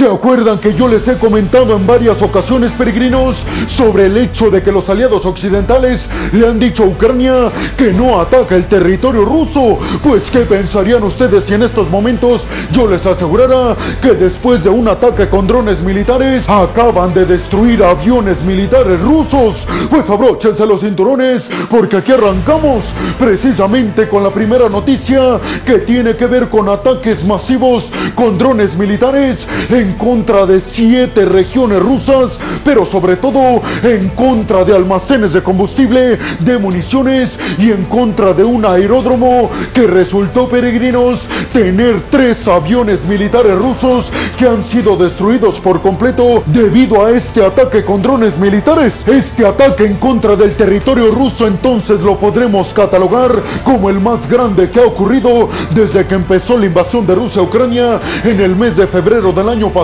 ¿Se acuerdan que yo les he comentado en varias ocasiones, peregrinos, sobre el hecho de que los aliados occidentales le han dicho a Ucrania que no ataca el territorio ruso? Pues ¿qué pensarían ustedes si en estos momentos yo les asegurara que después de un ataque con drones militares acaban de destruir aviones militares rusos? Pues abróchense los cinturones porque aquí arrancamos precisamente con la primera noticia que tiene que ver con ataques masivos con drones militares en contra de siete regiones rusas, pero sobre todo en contra de almacenes de combustible, de municiones y en contra de un aeródromo que resultó, peregrinos, tener tres aviones militares rusos que han sido destruidos por completo debido a este ataque con drones militares. Este ataque en contra del territorio ruso entonces lo podremos catalogar como el más grande que ha ocurrido desde que empezó la invasión de Rusia a Ucrania en el mes de febrero del año pasado.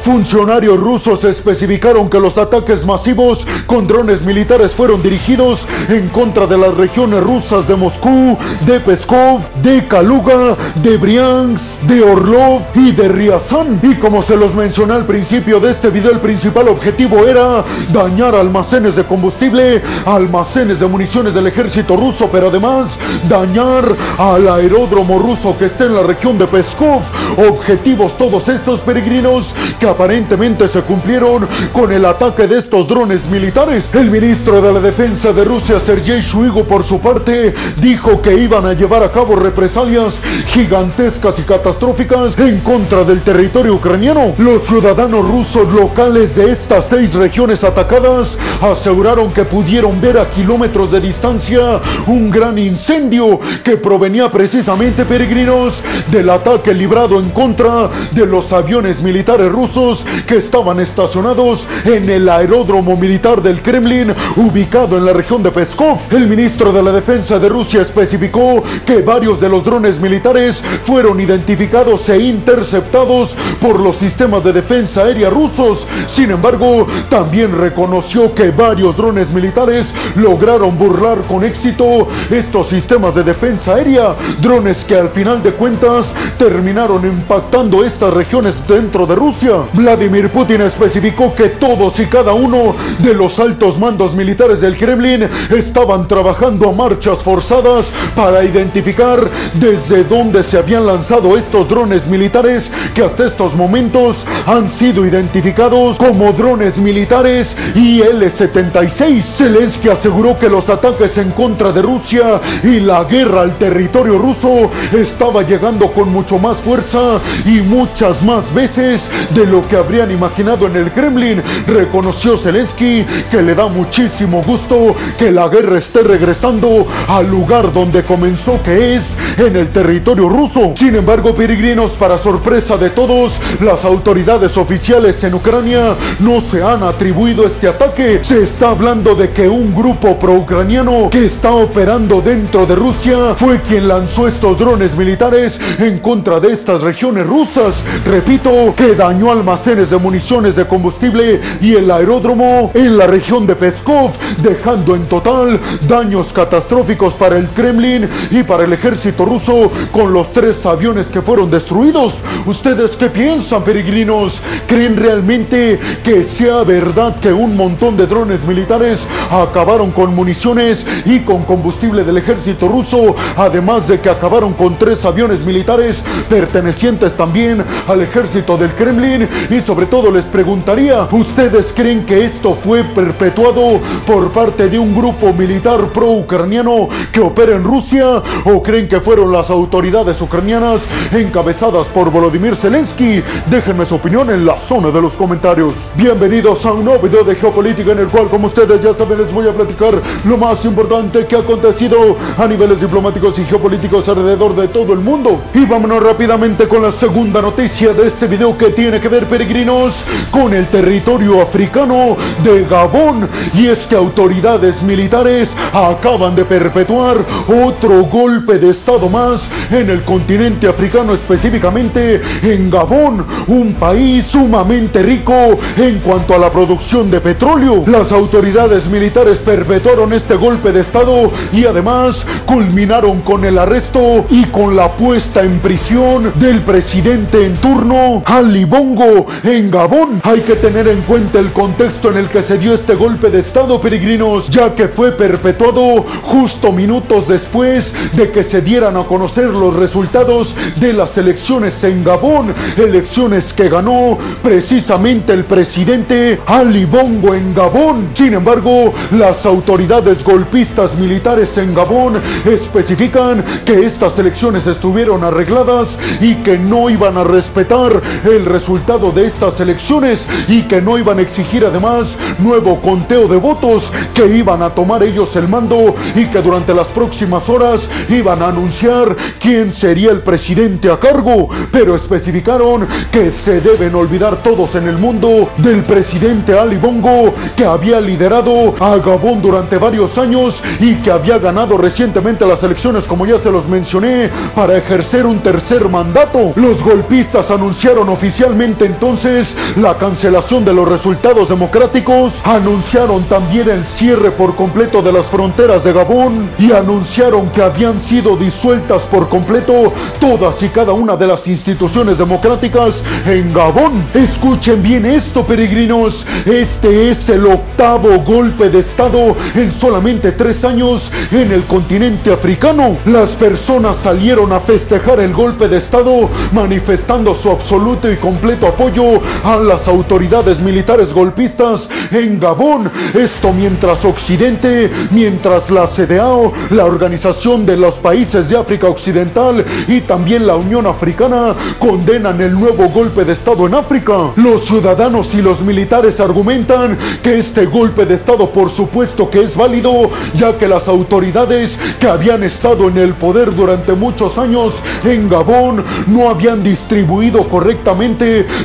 Funcionarios rusos especificaron que los ataques masivos con drones militares fueron dirigidos en contra de las regiones rusas de Moscú, de Peskov, de Kaluga, de Briansk, de Orlov y de Ryazan. Y como se los mencioné al principio de este video, el principal objetivo era dañar almacenes de combustible, almacenes de municiones del ejército ruso, pero además dañar al aeródromo ruso que está en la región de Peskov. Objetivos todos estos peregrinos que aparentemente se cumplieron con el ataque de estos drones militares. El ministro de la Defensa de Rusia, Sergei Shoigu, por su parte, dijo que iban a llevar a cabo represalias gigantescas y catastróficas en contra del territorio ucraniano. Los ciudadanos rusos locales de estas seis regiones atacadas aseguraron que pudieron ver a kilómetros de distancia un gran incendio que provenía precisamente, peregrinos, del ataque librado en contra de los aviones militares rusos que estaban estacionados en el aeródromo militar del Kremlin ubicado en la región de Peskov. El ministro de la Defensa de Rusia especificó que varios de los drones militares fueron identificados e interceptados por los sistemas de defensa aérea rusos. Sin embargo, también reconoció que varios drones militares lograron burlar con éxito estos sistemas de defensa aérea, drones que al final de cuentas terminaron impactando estas regiones dentro de Rusia. Vladimir Putin especificó que todos y cada uno de los altos mandos militares del Kremlin estaban trabajando a marchas forzadas para identificar desde dónde se habían lanzado estos drones militares que hasta estos momentos han sido identificados como drones militares IL-76. Zelensky aseguró que los ataques en contra de Rusia y la guerra al territorio ruso estaba llegando con mucho más fuerza y muchas más veces de lo que habrían imaginado en el Kremlin. Reconoció Zelensky que le da muchísimo gusto que la guerra esté regresando al lugar donde comenzó, que es en el territorio ruso. Sin embargo, peregrinos, para sorpresa de todos, las autoridades oficiales en Ucrania no se han atribuido este ataque. Se está hablando de que un grupo pro-ucraniano que está operando dentro de Rusia fue quien lanzó estos drones militares en contra de estas regiones rusas. Repito, que dañó almacenes de municiones de combustible y el aeródromo en la región de Peskov, dejando en total daños catastróficos para el Kremlin y para el ejército ruso con los tres aviones que fueron destruidos. ¿Ustedes qué piensan, peregrinos? ¿Creen realmente que sea verdad que un montón de drones militares acabaron con municiones y con combustible del ejército ruso, además de que acabaron con tres aviones militares pertenecientes también al ejército del Kremlin? Y sobre todo les preguntaría, ¿ustedes creen que esto fue perpetuado por parte de un grupo militar pro-ucraniano que opera en Rusia? ¿O creen que fueron las autoridades ucranianas encabezadas por Volodymyr Zelensky? Déjenme su opinión en la zona de los comentarios. Bienvenidos a un nuevo video de geopolítica en el cual, como ustedes ya saben, les voy a platicar lo más importante que ha acontecido a niveles diplomáticos y geopolíticos alrededor de todo el mundo. Y vámonos rápidamente con la segunda noticia de este video que tiene que ver, peregrinos, con el territorio africano de Gabón. Y es que autoridades militares acaban de perpetuar otro golpe de estado más en el continente africano, específicamente en Gabón, un país sumamente rico en cuanto a la producción de petróleo. Las autoridades militares perpetuaron este golpe de Estado y además culminaron con el arresto y con la puesta en prisión del presidente en turno, Ali Bongo, en Gabón. Hay que tener en cuenta el contexto en el que se dio este golpe de Estado, peregrinos, ya que fue perpetuado justo minutos después de que se dieran a conocer los resultados de las elecciones en Gabón, elecciones que ganó precisamente el presidente Ali Bongo en Gabón. Sin embargo, las autoridades golpistas militares en Gabón especifican que estas elecciones estuvieron arregladas y que no iban a respetar el resultado de estas elecciones y que no iban a exigir además nuevo conteo de votos, que iban a tomar ellos el mando y que durante las próximas horas iban a anunciar quién sería el presidente a cargo, pero especificaron que se deben olvidar todos en el mundo del presidente Ali Bongo que había liderado a Gabón durante varios años y que había ganado recientemente las elecciones como ya se los mencioné para ejercer un tercer mandato. Los golpistas anunciaron oficialmente entonces la cancelación de los resultados democráticos, anunciaron también el cierre por completo de las fronteras de Gabón y anunciaron que habían sido disueltas por completo todas y cada una de las instituciones democráticas en Gabón. Escuchen bien esto, peregrinos. Este es el octavo golpe de Estado en solamente tres años en el continente africano. Las personas salieron a festejar el golpe de Estado manifestando su absoluto y completo apoyo a las autoridades militares golpistas en Gabón. Esto mientras Occidente, mientras la CDAO, la Organización de los Países de África Occidental y también la Unión Africana condenan el nuevo golpe de Estado en África. Los ciudadanos y los militares argumentan que este golpe de Estado por supuesto que es válido, ya que las autoridades que habían estado en el poder durante muchos años en Gabón no habían distribuido correctamente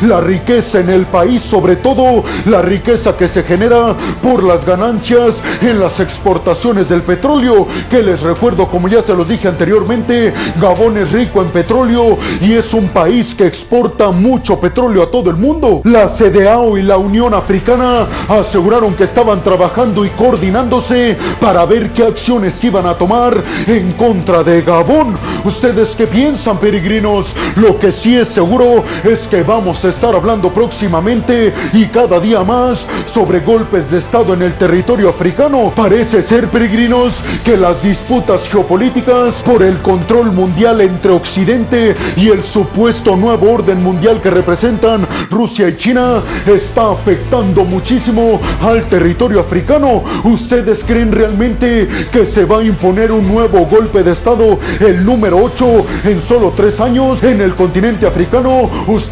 la riqueza en el país, sobre todo la riqueza que se genera por las ganancias en las exportaciones del petróleo, que les recuerdo como ya se los dije anteriormente, Gabón es rico en petróleo y es un país que exporta mucho petróleo a todo el mundo. La CDAO y la Unión Africana aseguraron que estaban trabajando y coordinándose para ver qué acciones iban a tomar en contra de Gabón. ¿Ustedes qué piensan, peregrinos? Lo que sí es seguro es que vamos a estar hablando próximamente y cada día más sobre golpes de Estado en el territorio africano. Parece ser, peregrinos, que las disputas geopolíticas por el control mundial entre Occidente y el supuesto nuevo orden mundial que representan Rusia y China está afectando muchísimo al territorio africano. ¿Ustedes creen realmente que se va a imponer un nuevo golpe de Estado, el número 8, en solo tres años en el continente africano?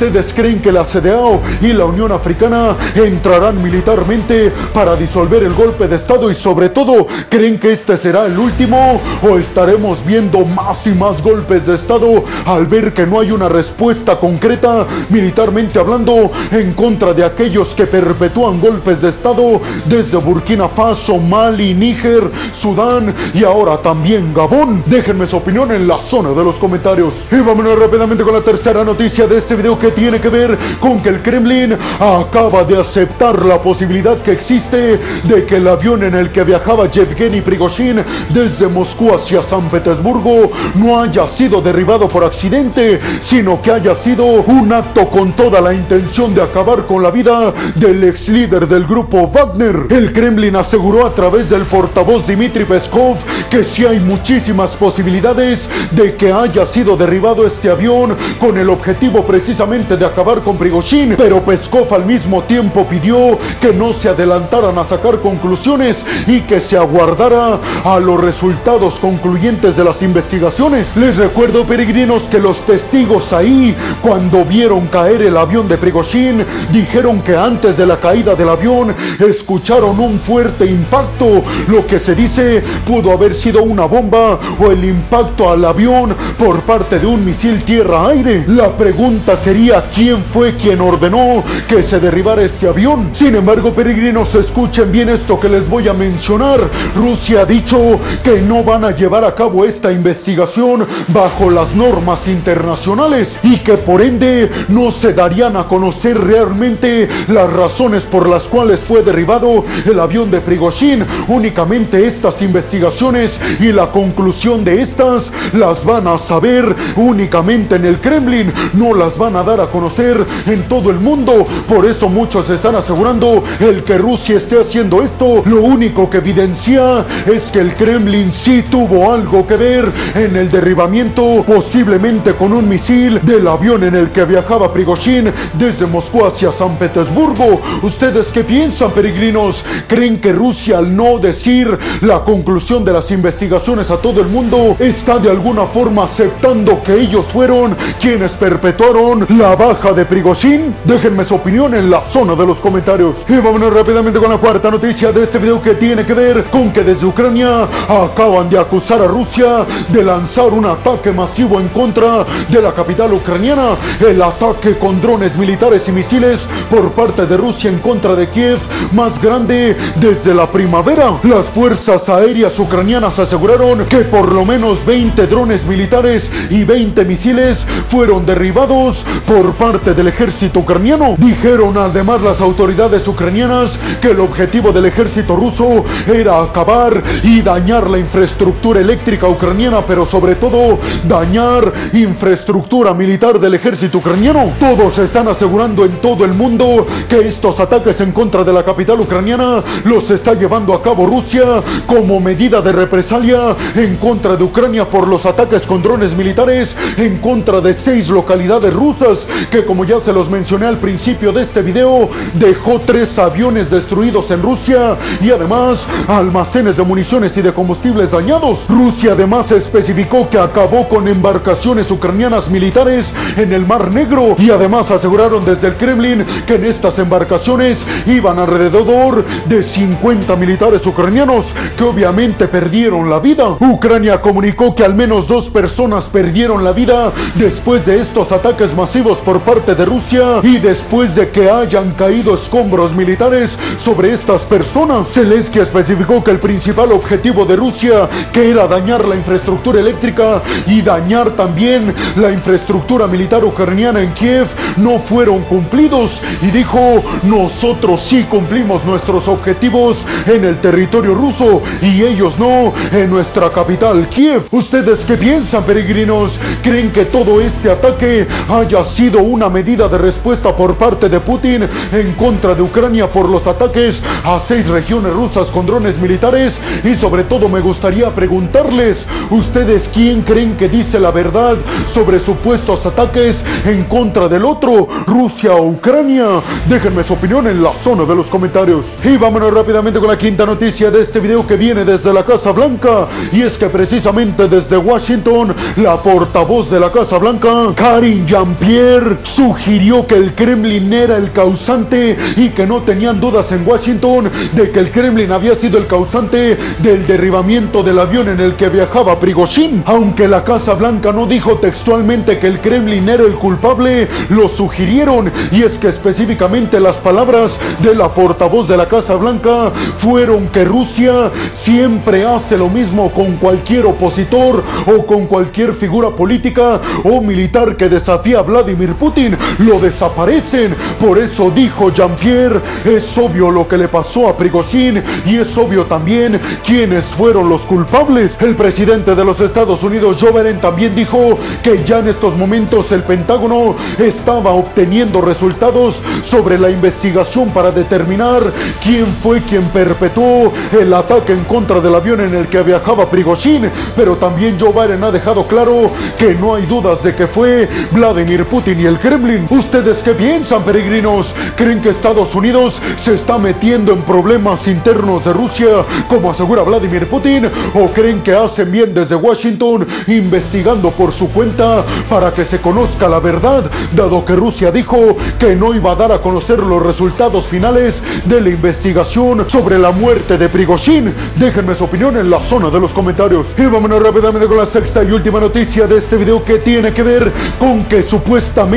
¿Ustedes creen que la CDAO y la Unión Africana entrarán militarmente para disolver el golpe de Estado y sobre todo creen que este será el último o estaremos viendo más y más golpes de Estado al ver que no hay una respuesta concreta militarmente hablando en contra de aquellos que perpetúan golpes de Estado desde Burkina Faso, Mali, Níger, Sudán y ahora también Gabón. Déjenme su opinión en la zona de los comentarios. Y vámonos rápidamente con la tercera noticia de este video que tiene que ver con que el Kremlin acaba de aceptar la posibilidad que existe de que el avión en el que viajaba Yevgeny Prigozhin desde Moscú hacia San Petersburgo no haya sido derribado por accidente, sino que haya sido un acto con toda la intención de acabar con la vida del ex líder del grupo Wagner. El Kremlin aseguró a través del portavoz Dmitry Peskov que sí hay muchísimas posibilidades de que haya sido derribado este avión con el objetivo precisamente de acabar con Prigozhin, pero Peskov al mismo tiempo pidió que no se adelantaran a sacar conclusiones y que se aguardara a los resultados concluyentes de las investigaciones. Les recuerdo, peregrinos, que los testigos ahí, cuando vieron caer el avión de Prigozhin, dijeron que antes de la caída del avión escucharon un fuerte impacto, lo que se dice pudo haber sido una bomba o el impacto al avión por parte de un misil tierra-aire. La pregunta sería quién fue quien ordenó que se derribara este avión. Sin embargo, peregrinos, escuchen bien esto que les voy a mencionar. Rusia ha dicho que no van a llevar a cabo esta investigación bajo las normas internacionales y que por ende no se darían a conocer realmente las razones por las cuales fue derribado el avión de Prigozhin. Únicamente estas investigaciones y la conclusión de estas las van a saber únicamente en el Kremlin, no las van a dar a conocer en todo el mundo. Por eso muchos están asegurando el que Rusia esté haciendo esto. Lo único que evidencia es que el Kremlin sí tuvo algo que ver en el derribamiento, posiblemente con un misil del avión en el que viajaba Prigozhin desde Moscú hacia San Petersburgo. ¿Ustedes qué piensan, peregrinos? ¿Creen que Rusia al no decir la conclusión de las investigaciones a todo el mundo está de alguna forma aceptando que ellos fueron quienes perpetuaron la baja de Prigozhin? Déjenme su opinión en la zona de los comentarios. Y vámonos rápidamente con la cuarta noticia de este video que tiene que ver con que desde Ucrania acaban de acusar a Rusia de lanzar un ataque masivo en contra de la capital ucraniana. El ataque con drones militares y misiles por parte de Rusia en contra de Kiev más grande desde la primavera. Las fuerzas aéreas ucranianas aseguraron que por lo menos 20 drones militares y 20 misiles fueron derribados por parte del ejército ucraniano. Dijeron además las autoridades ucranianas que el objetivo del ejército ruso era acabar y dañar la infraestructura eléctrica ucraniana, pero sobre todo dañar infraestructura militar del ejército ucraniano. Todos están asegurando en todo el mundo que estos ataques en contra de la capital ucraniana los está llevando a cabo Rusia como medida de represalia en contra de Ucrania por los ataques con drones militares en contra de seis localidades rusas que como ya se los mencioné al principio de este video dejó tres aviones destruidos en Rusia y además almacenes de municiones y de combustibles dañados. Rusia además especificó que acabó con embarcaciones ucranianas militares en el Mar Negro y además aseguraron desde el Kremlin que en estas embarcaciones iban alrededor de 50 militares ucranianos que obviamente perdieron la vida. Ucrania comunicó que al menos dos personas perdieron la vida después de estos ataques masivos por parte de Rusia y después de que hayan caído escombros militares sobre estas personas. Zelensky especificó que el principal objetivo de Rusia, que era dañar la infraestructura eléctrica y dañar también la infraestructura militar ucraniana en Kiev, no fueron cumplidos y dijo, nosotros sí cumplimos nuestros objetivos en el territorio ruso y ellos no en nuestra capital Kiev. ¿Ustedes qué piensan, peregrinos? ¿Creen que todo este ataque haya sido una medida de respuesta por parte de Putin en contra de Ucrania por los ataques a seis regiones rusas con drones militares? Y sobre todo me gustaría preguntarles, ¿ustedes quién creen que dice la verdad sobre supuestos ataques en contra del otro, Rusia o Ucrania? Déjenme su opinión en la zona de los comentarios. Y vámonos rápidamente con la quinta noticia de este video que viene desde la Casa Blanca. Y es que precisamente desde Washington, la portavoz de la Casa Blanca, Karin Jean-Pierre, sugirió que el Kremlin era el causante y que no tenían dudas en Washington de que el Kremlin había sido el causante del derribamiento del avión en el que viajaba Prigozhin. Aunque la Casa Blanca no dijo textualmente que el Kremlin era el culpable, lo sugirieron y es que específicamente las palabras de la portavoz de la Casa Blanca fueron que Rusia siempre hace lo mismo con cualquier opositor o con cualquier figura política o militar que desafía a Vladimir Putin. Lo desaparecen. Por eso dijo Jean-Pierre, es obvio lo que le pasó a Prigozhin y es obvio también quiénes fueron los culpables. El presidente de los Estados Unidos, Joe Biden, también dijo que ya en estos momentos el Pentágono estaba obteniendo resultados sobre la investigación para determinar quién fue quien perpetuó el ataque en contra del avión en el que viajaba Prigozhin. Pero también Joe Biden ha dejado claro que no hay dudas de que fue Vladimir Putin y el Kremlin. ¿Ustedes qué piensan, peregrinos? ¿Creen que Estados Unidos se está metiendo en problemas internos de Rusia, como asegura Vladimir Putin? ¿O creen que hacen bien desde Washington investigando por su cuenta para que se conozca la verdad, dado que Rusia dijo que no iba a dar a conocer los resultados finales de la investigación sobre la muerte de Prigozhin? Déjenme su opinión en la zona de los comentarios. Y vámonos rápidamente con la sexta y última noticia de este video que tiene que ver con que supuestamente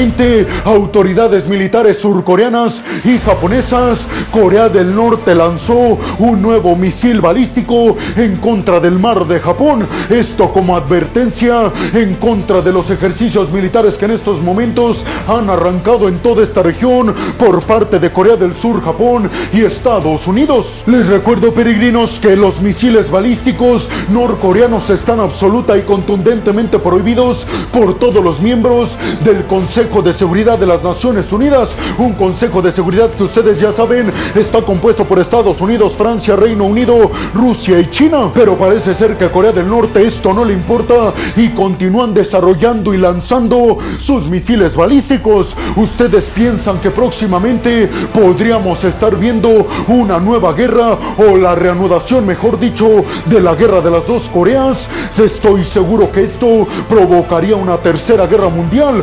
autoridades militares surcoreanas y japonesas, Corea del Norte lanzó un nuevo misil balístico en contra del mar de Japón. Esto como advertencia en contra de los ejercicios militares que en estos momentos han arrancado en toda esta región por parte de Corea del Sur, Japón y Estados Unidos. Les recuerdo, peregrinos, que los misiles balísticos norcoreanos están absoluta y contundentemente prohibidos por todos los miembros del Consejo de Seguridad de las Naciones Unidas. Un Consejo de Seguridad que ustedes ya saben está compuesto por Estados Unidos, Francia, Reino Unido, Rusia y China. Pero parece ser que a Corea del Norte esto no le importa y continúan desarrollando y lanzando sus misiles balísticos. ¿Ustedes piensan que próximamente podríamos estar viendo una nueva guerra o la reanudación, mejor dicho, de la guerra de las dos Coreas? Estoy seguro que esto provocaría una tercera guerra mundial.